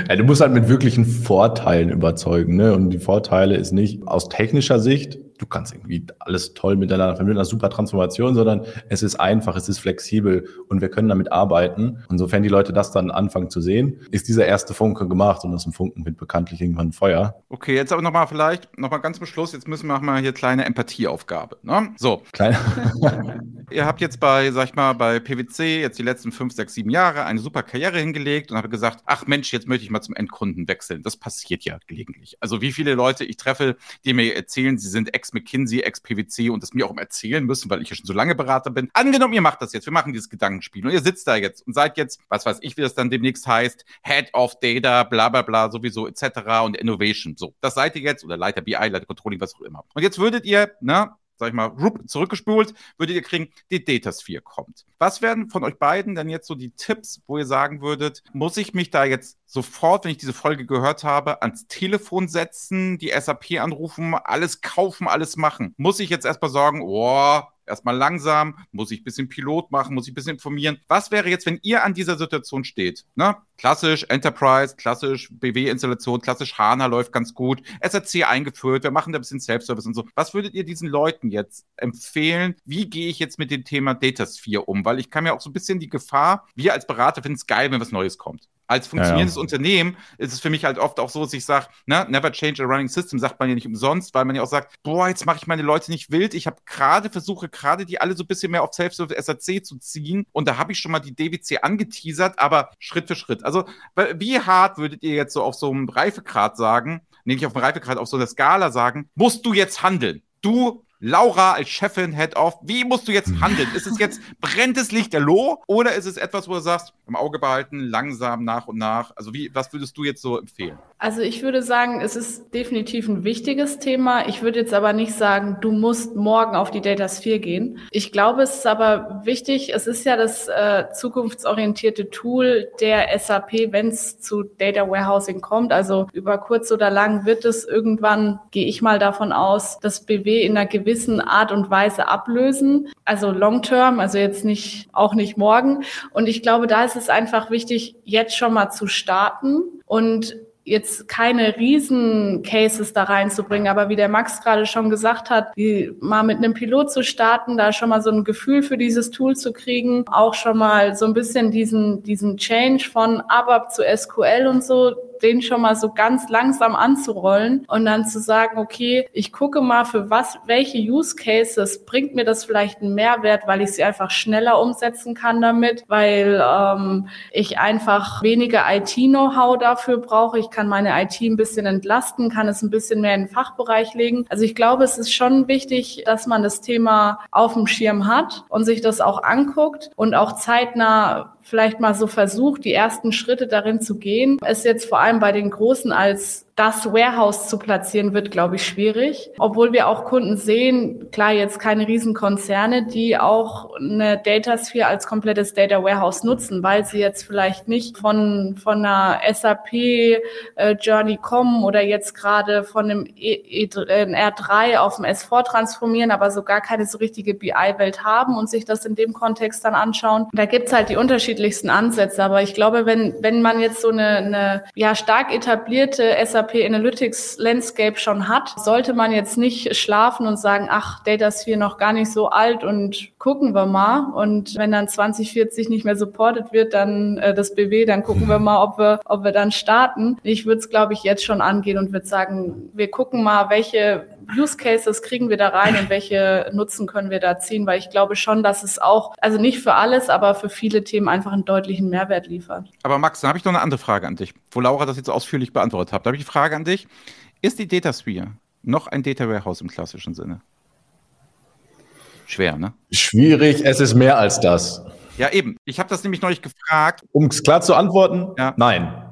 ja, du musst halt mit wirklichen Vorteilen überzeugen. Ne? Und die Vorteile ist nicht aus technischer Sicht, du kannst irgendwie alles toll miteinander vermitteln, eine super Transformation, sondern es ist einfach, es ist flexibel und wir können damit arbeiten. Und sofern die Leute das dann anfangen zu sehen, ist dieser erste Funke gemacht und aus dem Funken wird bekanntlich irgendwann Feuer. Okay, jetzt aber nochmal vielleicht, nochmal ganz zum Schluss, jetzt müssen wir mal hier kleine Empathieaufgabe. Ne? So. Kleine. Ihr habt jetzt bei, sag ich mal, bei PwC jetzt die letzten fünf, sechs, sieben Jahre eine super Karriere hingelegt und habt gesagt, ach Mensch, jetzt möchte ich mal zum Endkunden wechseln. Das passiert ja gelegentlich. Also wie viele Leute ich treffe, die mir erzählen, sie sind ex-McKinsey, ex-PwC und das mir auch erzählen müssen, weil ich ja schon so lange Berater bin. Angenommen, ihr macht das jetzt, wir machen dieses Gedankenspiel und ihr sitzt da jetzt und seid jetzt, was weiß ich, wie das dann demnächst heißt, Head of Data, bla bla bla, sowieso etc. und Innovation. So, das seid ihr jetzt oder Leiter BI, Leiter Controlling, was auch immer. Und jetzt würdet ihr, na, sag ich mal, rup, zurückgespult, würdet ihr kriegen, die Datasphere kommt. Was wären von euch beiden denn jetzt so die Tipps, wo ihr sagen würdet, muss ich mich da jetzt sofort, wenn ich diese Folge gehört habe, ans Telefon setzen, die SAP anrufen, alles kaufen, alles machen? Muss ich jetzt erstmal sagen, oh, erstmal langsam, muss ich ein bisschen Pilot machen, muss ich ein bisschen informieren. Was wäre jetzt, wenn ihr an dieser Situation steht? Ne? Klassisch Enterprise, klassisch BW-Installation, klassisch HANA läuft ganz gut, SRC eingeführt, wir machen da ein bisschen Self-Service und so. Was würdet ihr diesen Leuten jetzt empfehlen? Wie gehe ich jetzt mit dem Thema Datasphere um? Weil ich kann mir auch so ein bisschen die Gefahr, wir als Berater finden es geil, wenn was Neues kommt als funktionierendes ja, ja. Unternehmen ist es für mich halt oft auch so, dass ich sage, ne, never change a running system, sagt man ja nicht umsonst, weil man ja auch sagt, boah, jetzt mache ich meine Leute nicht wild. Ich habe gerade versuche gerade die alle so ein bisschen mehr auf Self-Service SAC zu ziehen und da habe ich schon mal die DWC angeteasert, aber Schritt für Schritt. Also wie hart würdet ihr jetzt so auf so einem Reifegrad sagen, nee, nicht auf dem Reifegrad, auf so einer Skala sagen, musst du jetzt handeln? Du Laura als Chefin, Head of, wie musst du jetzt handeln? Ist es jetzt brennendes Lichterloh oder ist es etwas, wo du sagst, im Auge behalten, langsam nach und nach? Also wie, was würdest du jetzt so empfehlen? Also ich würde sagen, es ist definitiv ein wichtiges Thema. Ich würde jetzt aber nicht sagen, du musst morgen auf die Data Sphere gehen. Ich glaube, es ist aber wichtig, es ist ja das äh, zukunftsorientierte Tool der SAP, wenn es zu Data Warehousing kommt. Also über kurz oder lang wird es irgendwann, gehe ich mal davon aus, das BW in einer gewissen gewissen Art und Weise ablösen. Also long term, also jetzt nicht, auch nicht morgen. Und ich glaube, da ist es einfach wichtig, jetzt schon mal zu starten und jetzt keine Riesen-Cases da reinzubringen, aber wie der Max gerade schon gesagt hat, wie mal mit einem Pilot zu starten, da schon mal so ein Gefühl für dieses Tool zu kriegen, auch schon mal so ein bisschen diesen, diesen Change von ABAP zu SQL und so, den schon mal so ganz langsam anzurollen und dann zu sagen, okay, ich gucke mal für was, welche Use Cases bringt mir das vielleicht einen Mehrwert, weil ich sie einfach schneller umsetzen kann damit, weil ähm, ich einfach weniger IT-Know-how dafür brauche. Ich kann meine IT ein bisschen entlasten, kann es ein bisschen mehr in den Fachbereich legen. Also ich glaube, es ist schon wichtig, dass man das Thema auf dem Schirm hat und sich das auch anguckt und auch zeitnah vielleicht mal so versucht, die ersten Schritte darin zu gehen. Es jetzt vor allem bei den Großen als das Warehouse zu platzieren, wird, glaube ich, schwierig. Obwohl wir auch Kunden sehen, klar, jetzt keine Riesenkonzerne, die auch eine Datasphere als komplettes Data Warehouse nutzen, weil sie jetzt vielleicht nicht von, von einer SAP äh, Journey kommen oder jetzt gerade von einem e, e, R3 auf dem S4 transformieren, aber so gar keine so richtige BI-Welt haben und sich das in dem Kontext dann anschauen. Da gibt's halt die unterschiedlichsten Ansätze. Aber ich glaube, wenn, wenn man jetzt so eine, eine ja, stark etablierte SAP SAP Analytics Landscape schon hat, sollte man jetzt nicht schlafen und sagen, ach, Datasphere noch gar nicht so alt und gucken wir mal. Und wenn dann 2040 nicht mehr supported wird, dann äh, das BW, dann gucken wir mal, ob wir, ob wir dann starten. Ich würde es, glaube ich, jetzt schon angehen und würde sagen, wir gucken mal, welche Use Cases kriegen wir da rein und welche Nutzen können wir da ziehen, weil ich glaube schon, dass es auch, also nicht für alles, aber für viele Themen einfach einen deutlichen Mehrwert liefert. Aber Max, dann habe ich noch eine andere Frage an dich, wo Laura das jetzt ausführlich beantwortet hat. Da habe ich die Frage an dich. Ist die Data Sphere noch ein Data Warehouse im klassischen Sinne? Schwer, ne? Schwierig, es ist mehr als das. Ja, eben. Ich habe das nämlich neulich gefragt. Um es klar zu antworten, ja. nein.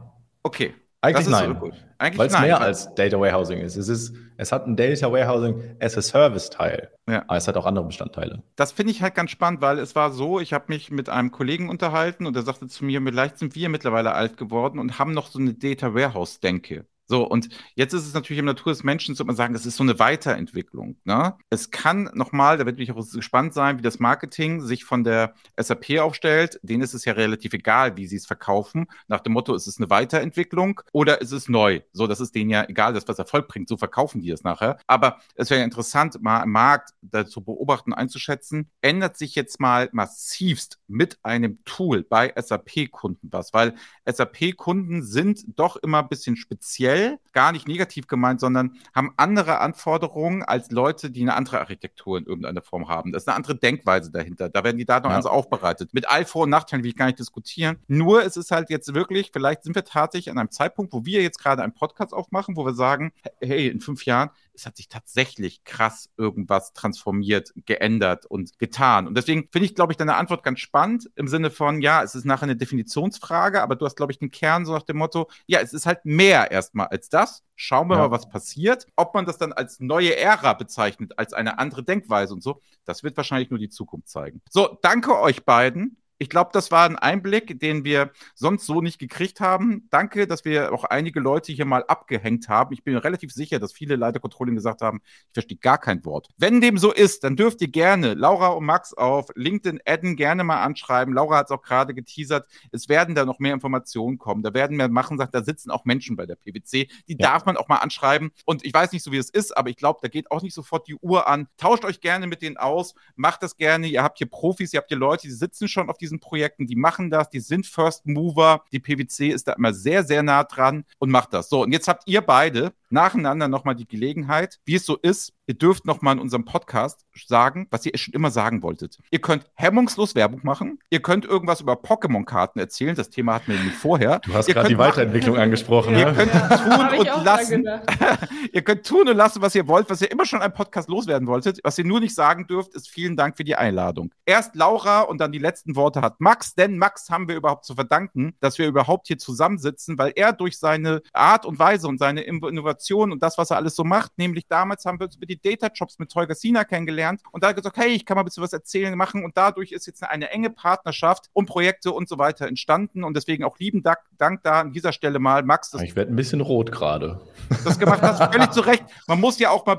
Okay. Eigentlich nein. So Weil es mehr als Data Warehousing ist. Es, ist. es hat ein Data Warehousing as a Service-Teil. Ja. Aber es hat auch andere Bestandteile. Das finde ich halt ganz spannend, weil es war so, ich habe mich mit einem Kollegen unterhalten und er sagte zu mir, vielleicht sind wir mittlerweile alt geworden und haben noch so eine Data Warehouse-Denke. So, und jetzt ist es natürlich im Natur des Menschen, man sagen, das ist so eine Weiterentwicklung. Ne? Es kann nochmal, da wird mich auch gespannt sein, wie das Marketing sich von der SAP aufstellt. Denen ist es ja relativ egal, wie sie es verkaufen. Nach dem Motto, ist es eine Weiterentwicklung oder ist es neu? So, das ist denen ja egal, das was Erfolg bringt, so verkaufen die es nachher. Aber es wäre interessant, mal im Markt da zu beobachten, einzuschätzen, ändert sich jetzt mal massivst mit einem Tool bei SAP-Kunden was, weil SAP-Kunden sind doch immer ein bisschen speziell generell gar nicht negativ gemeint, sondern haben andere Anforderungen als Leute, die eine andere Architektur in irgendeiner Form haben. Das ist eine andere Denkweise dahinter. Da werden die Daten ja. also aufbereitet. Mit all Vor- und Nachteilen will ich gar nicht diskutieren. Nur es ist halt jetzt wirklich, vielleicht sind wir tatsächlich an einem Zeitpunkt, wo wir jetzt gerade einen Podcast aufmachen, wo wir sagen, hey, in fünf Jahren es hat sich tatsächlich krass irgendwas transformiert, geändert und getan. Und deswegen finde ich, glaube ich, deine Antwort ganz spannend im Sinne von, ja, es ist nachher eine Definitionsfrage, aber du hast, glaube ich, den Kern so nach dem Motto, ja, es ist halt mehr erstmal als das. Schauen wir ja. mal, was passiert. Ob man das dann als neue Ära bezeichnet, als eine andere Denkweise und so, das wird wahrscheinlich nur die Zukunft zeigen. So, danke euch beiden. Ich glaube, das war ein Einblick, den wir sonst so nicht gekriegt haben. Danke, dass wir auch einige Leute hier mal abgehängt haben. Ich bin mir relativ sicher, dass viele Leiter Controlling gesagt haben, ich verstehe gar kein Wort. Wenn dem so ist, dann dürft ihr gerne Laura und Max auf LinkedIn adden, gerne mal anschreiben. Laura hat es auch gerade geteasert. Es werden da noch mehr Informationen kommen. Da werden wir machen, sagt, da sitzen auch Menschen bei der PwC. Die ja. darf man auch mal anschreiben. Und ich weiß nicht so, wie es ist, aber ich glaube, da geht auch nicht sofort die Uhr an. Tauscht euch gerne mit denen aus. Macht das gerne. Ihr habt hier Profis, ihr habt hier Leute, die sitzen schon auf diesen Projekten, die machen das, die sind First Mover. Die PwC ist da immer sehr, sehr nah dran und macht das. So, und jetzt habt ihr beide nacheinander nochmal die Gelegenheit, wie es so ist. Ihr dürft nochmal in unserem Podcast sagen, was ihr schon immer sagen wolltet. Ihr könnt hemmungslos Werbung machen. Ihr könnt irgendwas über Pokémon-Karten erzählen. Das Thema hatten wir nämlich vorher. Du hast gerade die Weiterentwicklung machen. angesprochen. Ihr ne? könnt tun und lassen. ihr könnt tun und lassen, was ihr wollt, was ihr immer schon einem Podcast loswerden wolltet. Was ihr nur nicht sagen dürft, ist vielen Dank für die Einladung. Erst Laura und dann die letzten Worte hat Max, denn Max haben wir überhaupt zu verdanken, dass wir überhaupt hier zusammensitzen, weil er durch seine Art und Weise und seine Innovation Innovation und das, was er alles so macht. Nämlich damals haben wir uns über die Data Jobs mit Tolga Sina kennengelernt und da hat er gesagt, hey, ich kann mal ein bisschen was erzählen, machen und dadurch ist jetzt eine, eine enge Partnerschaft und Projekte und so weiter entstanden und deswegen auch lieben Dank, Dank da an dieser Stelle mal, Max. ich werde ein bisschen rot gerade. Das gemacht hast, völlig zu Recht. Man muss ja auch mal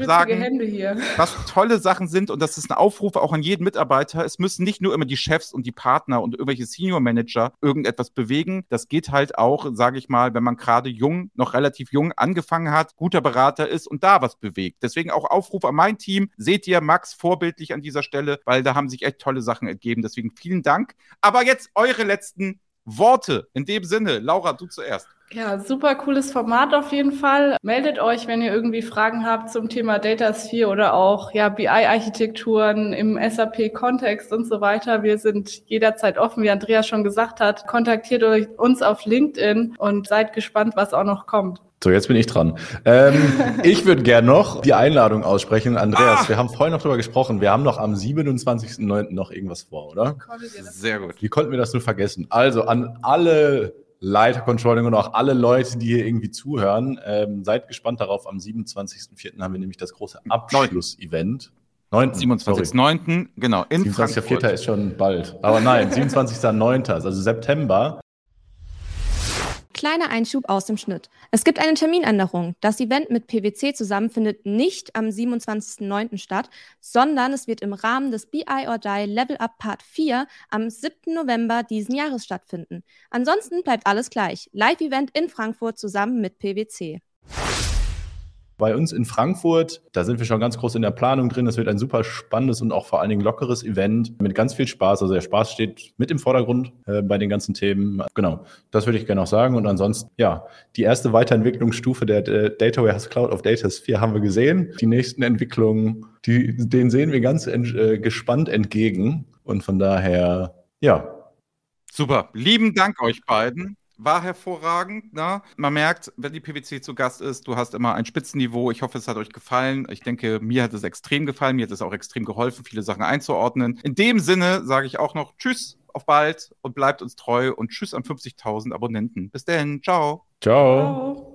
sagen, Hände hier. was tolle Sachen sind und das ist ein Aufruf auch an jeden Mitarbeiter. Es müssen nicht nur immer die Chefs und die Partner und irgendwelche Senior Manager irgendetwas bewegen. Das geht halt auch, sage ich mal, wenn man gerade jung, noch relativ jung angefangen hat hat, guter Berater ist und da was bewegt. Deswegen auch Aufruf an mein Team. Seht ihr Max vorbildlich an dieser Stelle, weil da haben sich echt tolle Sachen ergeben. Deswegen vielen Dank. Aber jetzt eure letzten Worte. In dem Sinne, Laura, du zuerst. Ja, super cooles Format auf jeden Fall. Meldet euch, wenn ihr irgendwie Fragen habt zum Thema Datasphere oder auch ja, BI-Architekturen im SAP-Kontext und so weiter. Wir sind jederzeit offen, wie Andreas schon gesagt hat. Kontaktiert euch uns auf LinkedIn und seid gespannt, was auch noch kommt. So, jetzt bin ich dran. Ähm, ich würde gerne noch die Einladung aussprechen. Andreas, ah! wir haben vorhin noch darüber gesprochen. Wir haben noch am 27.09. noch irgendwas vor, oder? Sehr gut. Wie konnten wir das nur vergessen? Also an alle Leiter Controlling und auch alle Leute, die hier irgendwie zuhören, ähm, seid gespannt darauf. Am 27.04. haben wir nämlich das große Abschlussevent. 27.09. genau, in 27.04. ist schon bald. Aber nein, 27.09., also September. Kleiner Einschub aus dem Schnitt. Es gibt eine Terminänderung. Das Event mit PwC zusammen findet nicht am 27.09. statt, sondern es wird im Rahmen des BI or Die Level Up Part 4 am 7. November diesen Jahres stattfinden. Ansonsten bleibt alles gleich. Live-Event in Frankfurt zusammen mit PwC. Bei uns in Frankfurt, da sind wir schon ganz groß in der Planung drin. Es wird ein super spannendes und auch vor allen Dingen lockeres Event mit ganz viel Spaß. Also der Spaß steht mit im Vordergrund äh, bei den ganzen Themen. Genau, das würde ich gerne noch sagen. Und ansonsten, ja, die erste Weiterentwicklungsstufe der, der Data Warehouse Cloud of Data Sphere haben wir gesehen. Die nächsten Entwicklungen, die, denen sehen wir ganz äh, gespannt entgegen. Und von daher, ja. Super. Lieben Dank euch beiden war hervorragend. Ne? Man merkt, wenn die PwC zu Gast ist, du hast immer ein Spitzenniveau. Ich hoffe, es hat euch gefallen. Ich denke, mir hat es extrem gefallen. Mir hat es auch extrem geholfen, viele Sachen einzuordnen. In dem Sinne sage ich auch noch Tschüss, auf bald und bleibt uns treu und Tschüss an 50.000 Abonnenten. Bis denn. Ciao. Ciao.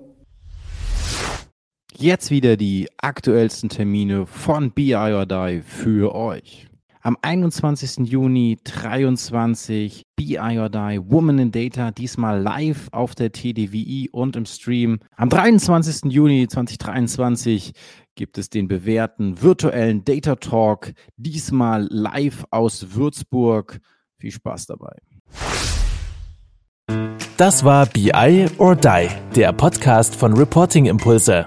Jetzt wieder die aktuellsten Termine von BI or Die für euch. Am 21. Juni 23 BI or Die Woman in Data, diesmal live auf der TDWI und im Stream. Am 23. Juni 2023 gibt es den bewährten virtuellen Data Talk, diesmal live aus Würzburg. Viel Spaß dabei. Das war BI or Die, der Podcast von Reporting Impulse.